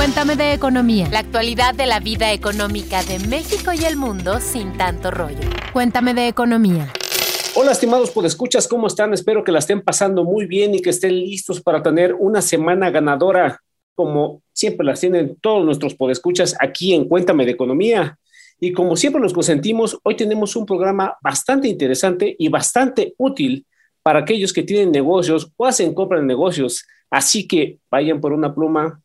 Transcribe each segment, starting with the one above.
Cuéntame de economía. La actualidad de la vida económica de México y el mundo sin tanto rollo. Cuéntame de economía. Hola, estimados podescuchas, ¿cómo están? Espero que la estén pasando muy bien y que estén listos para tener una semana ganadora, como siempre las tienen todos nuestros podescuchas aquí en Cuéntame de Economía. Y como siempre los consentimos, hoy tenemos un programa bastante interesante y bastante útil para aquellos que tienen negocios o hacen compra de negocios. Así que vayan por una pluma,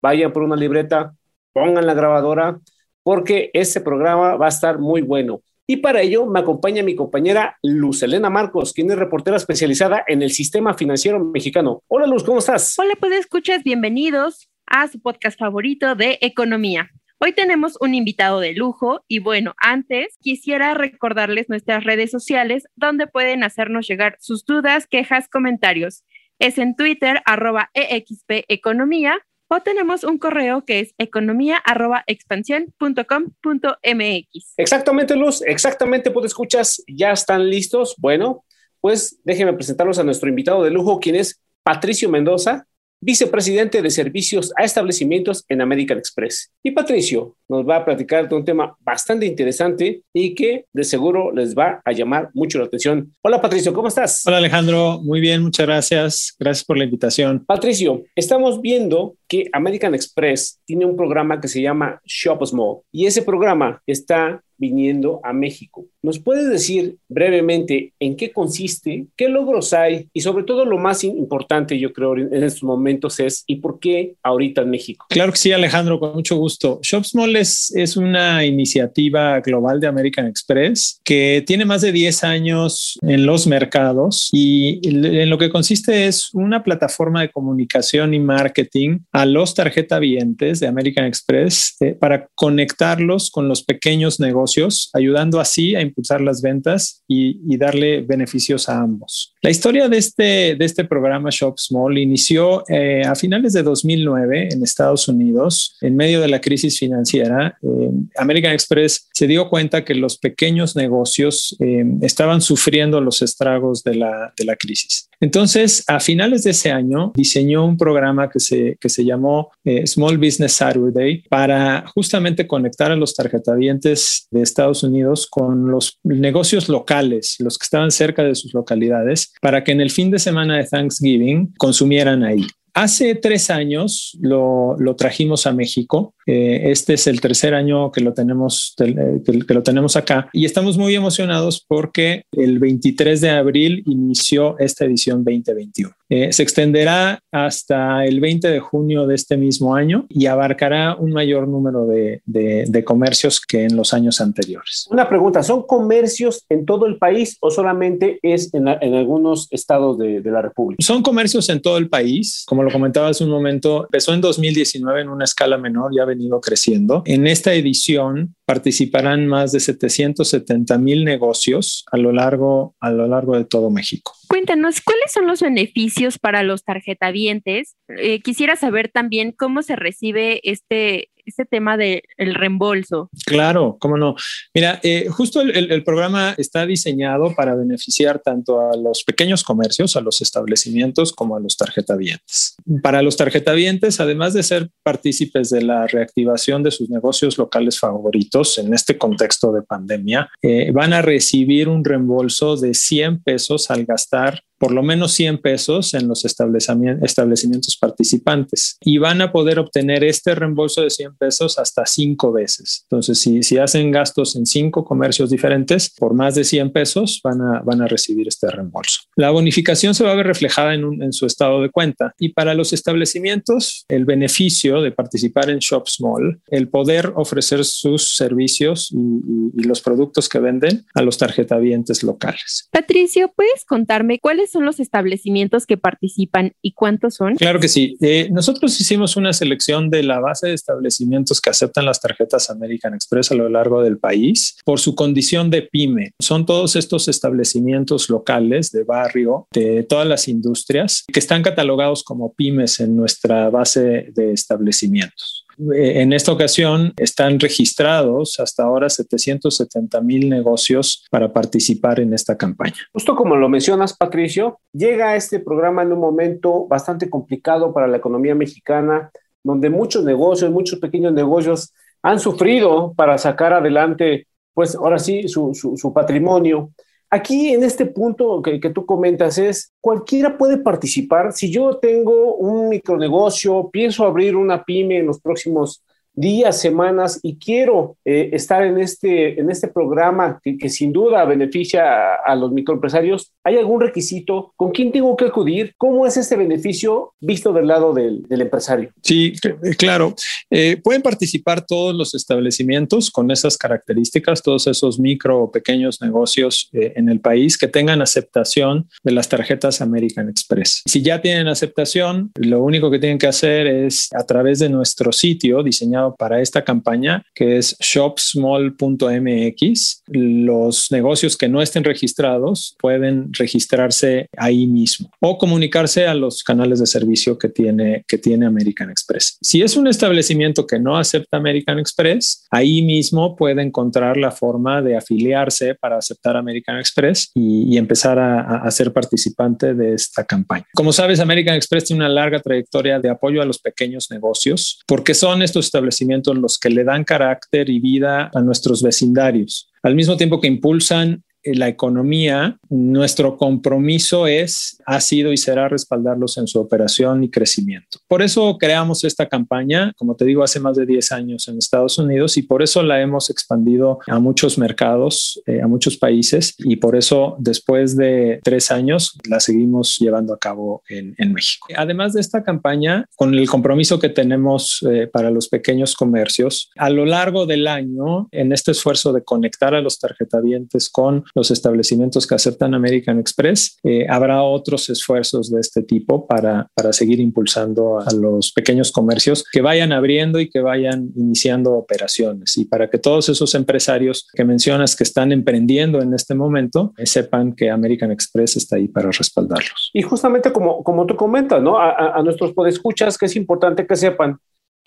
vayan por una libreta, pongan la grabadora, porque este programa va a estar muy bueno. Y para ello me acompaña mi compañera Luz Elena Marcos, quien es reportera especializada en el sistema financiero mexicano. Hola Luz, ¿cómo estás? Hola, pues escuchas, bienvenidos a su podcast favorito de economía. Hoy tenemos un invitado de lujo y bueno, antes quisiera recordarles nuestras redes sociales donde pueden hacernos llegar sus dudas, quejas, comentarios. Es en Twitter, arroba EXP Economía, o tenemos un correo que es economía.expansión.com.mx. Exactamente, Luz, exactamente, pues escuchas, ya están listos. Bueno, pues déjenme presentarlos a nuestro invitado de lujo, quien es Patricio Mendoza, vicepresidente de servicios a establecimientos en American Express. Y Patricio nos va a platicar de un tema bastante interesante y que de seguro les va a llamar mucho la atención. Hola Patricio, ¿cómo estás? Hola Alejandro, muy bien, muchas gracias. Gracias por la invitación. Patricio, estamos viendo que American Express tiene un programa que se llama Shop Small y ese programa está viniendo a México. ¿Nos puedes decir brevemente en qué consiste, qué logros hay y sobre todo lo más importante yo creo en estos momentos es y por qué ahorita en México? Claro que sí, Alejandro, con mucho gusto. Shop Small es, es una iniciativa global de American Express que tiene más de 10 años en los mercados y en lo que consiste es una plataforma de comunicación y marketing a los tarjetavientes de American Express eh, para conectarlos con los pequeños negocios ayudando así a impulsar las ventas y, darle beneficios a ambos. La historia de este, de este programa Shop Small inició eh, a finales de 2009 en Estados Unidos, en medio de la crisis financiera. Eh, American Express se dio cuenta que los pequeños negocios eh, estaban sufriendo los estragos de la, de la crisis. Entonces, a finales de ese año, diseñó un programa que se, que se llamó Small Business Saturday para justamente conectar a los tarjetavientes de Estados Unidos con los negocios locales, los que estaban cerca de sus localidades, para que en el fin de semana de Thanksgiving consumieran ahí. Hace tres años lo, trajimos a México eh, este es el tercer año que lo, tenemos, eh, que lo tenemos acá y estamos muy emocionados porque el 23 de abril inició esta edición 2021. Eh, se extenderá hasta el 20 de junio de este mismo año y abarcará un mayor número de, de, comercios que en los años anteriores. Una pregunta, ¿son comercios en todo el país o solamente es en, en algunos estados de, de, la República? Son comercios en todo el país. Como lo comentaba hace un momento, empezó en 2019 en una escala menor, ya ido creciendo. En esta edición participarán más de 770 mil negocios a lo, largo, a lo largo de todo México. Cuéntanos, ¿cuáles son los beneficios para los tarjetavientes? Eh, quisiera saber también cómo se recibe este, este tema del reembolso. Claro, cómo no. Mira, eh, justo el, el, programa está diseñado para beneficiar tanto a los pequeños comercios, a los establecimientos, como a los tarjetavientes. Para los tarjetavientes, además de ser partícipes de la reactivación de sus negocios locales favoritos en este contexto de pandemia, eh, van a recibir un reembolso de 100 pesos al gastar por lo menos 100 pesos en los establecimientos participantes y van a poder obtener este reembolso de 100 pesos hasta cinco veces. Entonces, si, si hacen gastos en cinco comercios diferentes por más de 100 pesos, van a, van a recibir este reembolso. La bonificación se va a ver reflejada en, en su estado de cuenta y para los establecimientos, el beneficio de participar en Shop Small, el poder ofrecer sus servicios y, y, y los productos que venden a los tarjetavientes locales. Patricio, ¿puedes contarme cuáles ¿cuáles son los establecimientos que participan y cuántos son? Claro que sí. Eh, nosotros hicimos una selección de la base de establecimientos que aceptan las tarjetas American Express a lo largo del país por su condición de pyme. Son todos estos establecimientos locales de barrio, de todas las industrias, que están catalogados como pymes en nuestra base de establecimientos. Eh, en esta ocasión están registrados hasta ahora 770 mil negocios para participar en esta campaña. Justo como lo mencionas, Patricio, llega este programa en un momento bastante complicado para la economía mexicana, donde muchos negocios, muchos pequeños negocios han sufrido para sacar adelante, pues ahora sí, su, su patrimonio. Aquí en este punto que, tú comentas es, cualquiera puede participar. Si yo tengo un micronegocio, pienso abrir una pyme en los próximos días, semanas y quiero eh, estar en este, en este programa que, sin duda beneficia a, los microempresarios, ¿hay algún requisito? ¿Con quién tengo que acudir? ¿Cómo es este beneficio visto del lado del, empresario? Sí, eh, claro. Eh, pueden participar todos los establecimientos con esas características, todos esos micro o pequeños negocios en el país que tengan aceptación de las tarjetas American Express. Si ya tienen aceptación, lo único que tienen que hacer es a través de nuestro sitio diseñado para esta campaña, que es shopsmall.mx. Los negocios que no estén registrados pueden registrarse ahí mismo o comunicarse a los canales de servicio que tiene, que tiene American Express. Si es un establecimiento que no acepta American Express, ahí mismo puede encontrar la forma de afiliarse para aceptar American Express y, empezar a, a ser participante de esta campaña. Como sabes, American Express tiene una larga trayectoria de apoyo a los pequeños negocios porque son estos establecimientos los que le dan carácter y vida a nuestros vecindarios, al mismo tiempo que impulsan la economía, nuestro compromiso es, ha sido y será respaldarlos en su operación y crecimiento. Por eso creamos esta campaña, como te digo, hace más de 10 años en Estados Unidos y por eso la hemos expandido a muchos mercados, eh, a muchos países y por eso después de tres años la seguimos llevando a cabo en, México. Además de esta campaña, con el compromiso que tenemos eh, para los pequeños comercios, a lo largo del año, en este esfuerzo de conectar a los tarjetavientes con los establecimientos que aceptan American Express, eh, habrá otros esfuerzos de este tipo para, para seguir impulsando a los pequeños comercios que vayan abriendo y que vayan iniciando operaciones y para que todos esos empresarios que mencionas que están emprendiendo en este momento eh, sepan que American Express está ahí para respaldarlos. Y justamente como, como tú comentas, ¿no? A, a nuestros podescuchas que es importante que sepan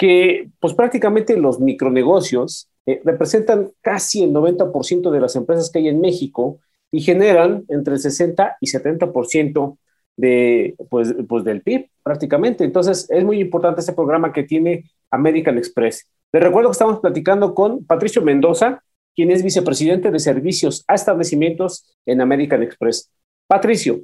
que pues prácticamente los micronegocios eh, representan casi el 90% de las empresas que hay en México y generan entre el 60 y 70% de, pues, pues del PIB prácticamente. Entonces es muy importante este programa que tiene American Express. Les recuerdo que estamos platicando con Patricio Mendoza, quien es vicepresidente de servicios a establecimientos en American Express. Patricio,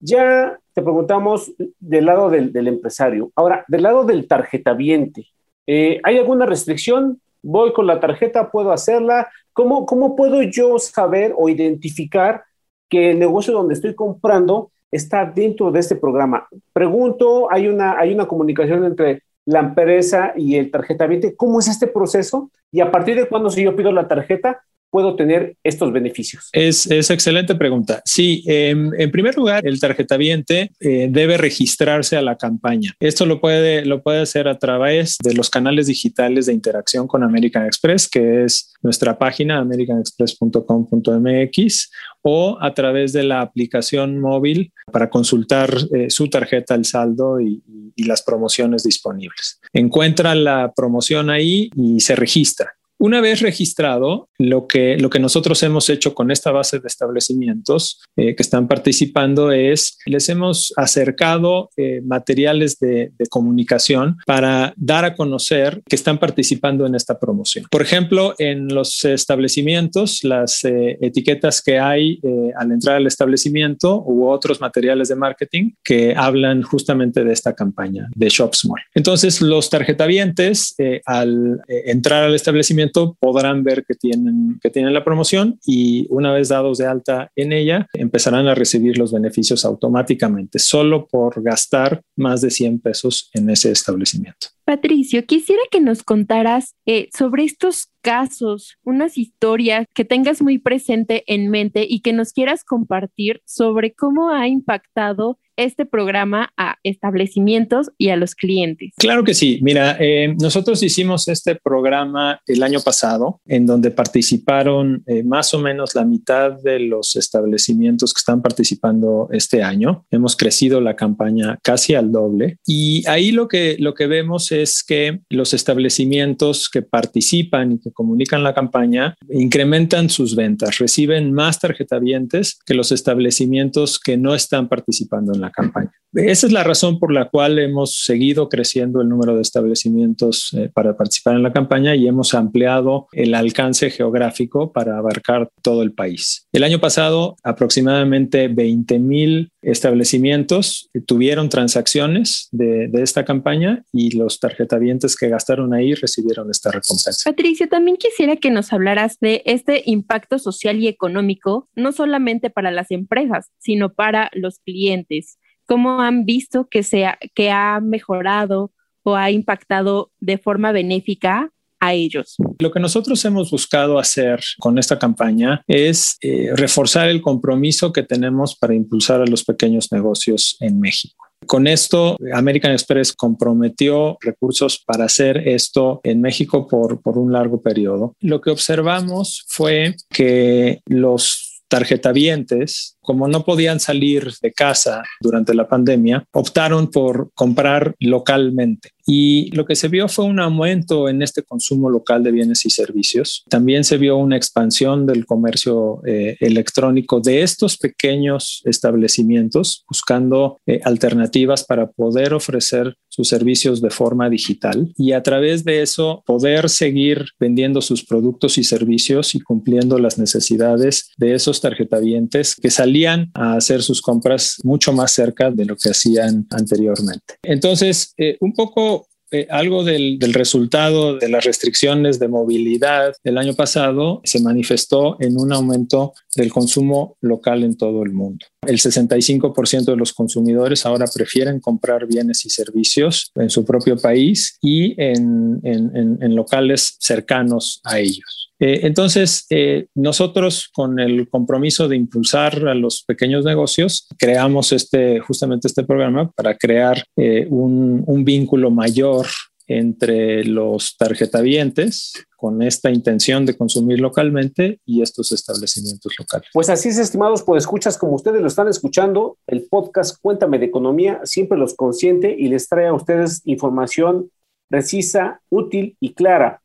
ya te preguntamos del lado del, del empresario. Ahora, del lado del tarjetaviente, eh, ¿hay alguna restricción? Voy con la tarjeta, puedo hacerla. ¿Cómo, ¿Cómo puedo yo saber o identificar que el negocio donde estoy comprando está dentro de este programa? Pregunto, ¿hay una, hay una comunicación entre la empresa y el tarjetaviente? ¿Cómo es este proceso? Y a partir de cuándo, si yo pido la tarjeta, puedo tener estos beneficios? Es, excelente pregunta. Sí, en primer lugar, el tarjetaviente eh, debe registrarse a la campaña. Esto lo puede, lo puede hacer a través de los canales digitales de interacción con American Express, que es nuestra página americanexpress.com.mx o a través de la aplicación móvil para consultar eh, su tarjeta, el saldo y las promociones disponibles. Encuentra la promoción ahí y se registra. Una vez registrado, lo que, lo que nosotros hemos hecho con esta base de establecimientos eh, que están participando es, les hemos acercado eh, materiales de, comunicación para dar a conocer que están participando en esta promoción. Por ejemplo, en los establecimientos, las eh, etiquetas que hay al entrar al establecimiento u otros materiales de marketing que hablan justamente de esta campaña de Shop Small. Entonces, los tarjetavientes al entrar al establecimiento podrán ver que tienen, que tienen la promoción y una vez dados de alta en ella, empezarán a recibir los beneficios automáticamente, solo por gastar más de 100 pesos en ese establecimiento. Patricio, quisiera que nos contaras eh, sobre estos casos, unas historias que tengas muy presente en mente y que nos quieras compartir sobre cómo ha impactado este programa a establecimientos y a los clientes? Claro que sí. Mira, eh, nosotros hicimos este programa el año pasado, en donde participaron eh, más o menos la mitad de los establecimientos que están participando este año. Hemos crecido la campaña casi al doble. Y ahí lo que, lo que vemos es que los establecimientos que participan y que comunican la campaña incrementan sus ventas, reciben más tarjetavientes que los establecimientos que no están participando en la campaña. Esa es la razón por la cual hemos seguido creciendo el número de establecimientos eh, para participar en la campaña y hemos ampliado el alcance geográfico para abarcar todo el país. El año pasado, aproximadamente 20 mil establecimientos tuvieron transacciones de, de, esta campaña y los tarjetavientes que gastaron ahí recibieron esta recompensa. Patricio, también quisiera que nos hablaras de este impacto social y económico, no solamente para las empresas, sino para los clientes cómo han visto que, sea, que ha mejorado o ha impactado de forma benéfica a ellos. Lo que nosotros hemos buscado hacer con esta campaña es eh, reforzar el compromiso que tenemos para impulsar a los pequeños negocios en México. Con esto, American Express comprometió recursos para hacer esto en México por, por un largo periodo. Lo que observamos fue que los tarjetavientes como no podían salir de casa durante la pandemia, optaron por comprar localmente. Y lo que se vio fue un aumento en este consumo local de bienes y servicios. También se vio una expansión del comercio eh, electrónico de estos pequeños establecimientos, buscando eh, alternativas para poder ofrecer sus servicios de forma digital y a través de eso poder seguir vendiendo sus productos y servicios y cumpliendo las necesidades de esos tarjetavientes que salían a hacer sus compras mucho más cerca de lo que hacían anteriormente. Entonces, eh, un poco eh, algo del, del, resultado de las restricciones de movilidad del año pasado se manifestó en un aumento del consumo local en todo el mundo. El 65% de los consumidores ahora prefieren comprar bienes y servicios en su propio país y en, locales cercanos a ellos. Eh, entonces, eh, nosotros con el compromiso de impulsar a los pequeños negocios, creamos este, justamente este programa para crear eh, un vínculo mayor entre los tarjetavientes con esta intención de consumir localmente y estos establecimientos locales. Pues así es, estimados, pues escuchas como ustedes lo están escuchando, el podcast Cuéntame de Economía siempre los consiente y les trae a ustedes información precisa, útil y clara.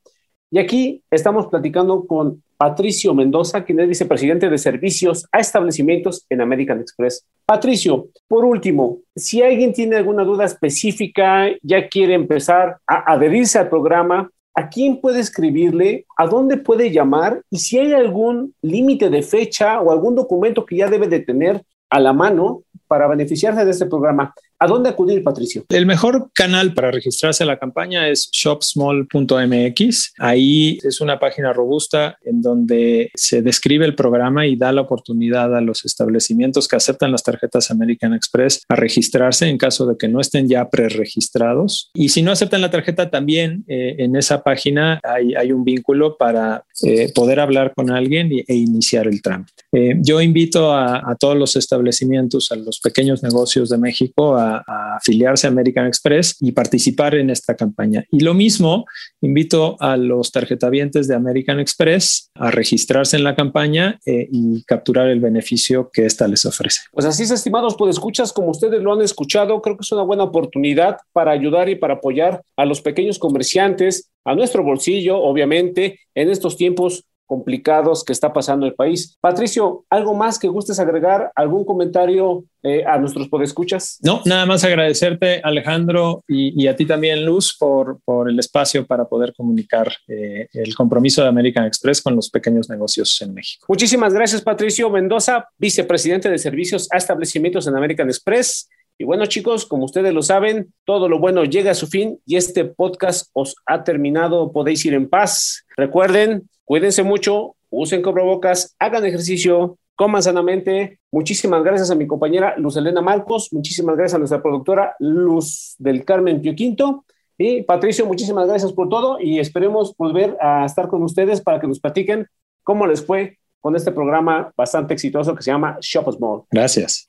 Y aquí estamos platicando con Patricio Mendoza, quien es vicepresidente de servicios a establecimientos en American Express. Patricio, por último, si alguien tiene alguna duda específica, ya quiere empezar a adherirse al programa, ¿a quién puede escribirle? ¿A dónde puede llamar? Y si hay algún límite de fecha o algún documento que ya debe de tener a la mano para beneficiarse de este programa. ¿A dónde acudir, Patricio? El mejor canal para registrarse a la campaña es shopsmall.mx. Ahí es una página robusta en donde se describe el programa y da la oportunidad a los establecimientos que aceptan las tarjetas American Express a registrarse en caso de que no estén ya preregistrados. Y si no aceptan la tarjeta, también eh, en esa página hay, hay un vínculo para eh, poder hablar con alguien e iniciar el trámite. Eh, yo invito a, a todos los establecimientos, a los pequeños negocios de México, a a, afiliarse a American Express y participar en esta campaña. Y lo mismo, invito a los tarjetavientes de American Express a registrarse en la campaña eh, y capturar el beneficio que esta les ofrece. Pues así es, estimados, pues escuchas como ustedes lo han escuchado, creo que es una buena oportunidad para ayudar y para apoyar a los pequeños comerciantes, a nuestro bolsillo, obviamente, en estos tiempos complicados que está pasando el país. Patricio, ¿algo más que gustes agregar? ¿Algún comentario eh, a nuestros podescuchas? No, nada más agradecerte, Alejandro, y, a ti también, Luz, por, por, el espacio para poder comunicar eh, el compromiso de American Express con los pequeños negocios en México. Muchísimas gracias, Patricio Mendoza, vicepresidente de servicios a establecimientos en American Express. Y bueno, chicos, como ustedes lo saben, todo lo bueno llega a su fin y este podcast os ha terminado. Podéis ir en paz. Recuerden, Cuídense mucho, usen cobrebocas, hagan ejercicio, coman sanamente. Muchísimas gracias a mi compañera Luz Elena Marcos, muchísimas gracias a nuestra productora Luz del Carmen Pio Quinto. Y Patricio, muchísimas gracias por todo y esperemos volver a estar con ustedes para que nos platiquen cómo les fue con este programa bastante exitoso que se llama Shop Small. Gracias.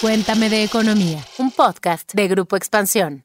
Cuéntame de Economía, un podcast de Grupo Expansión.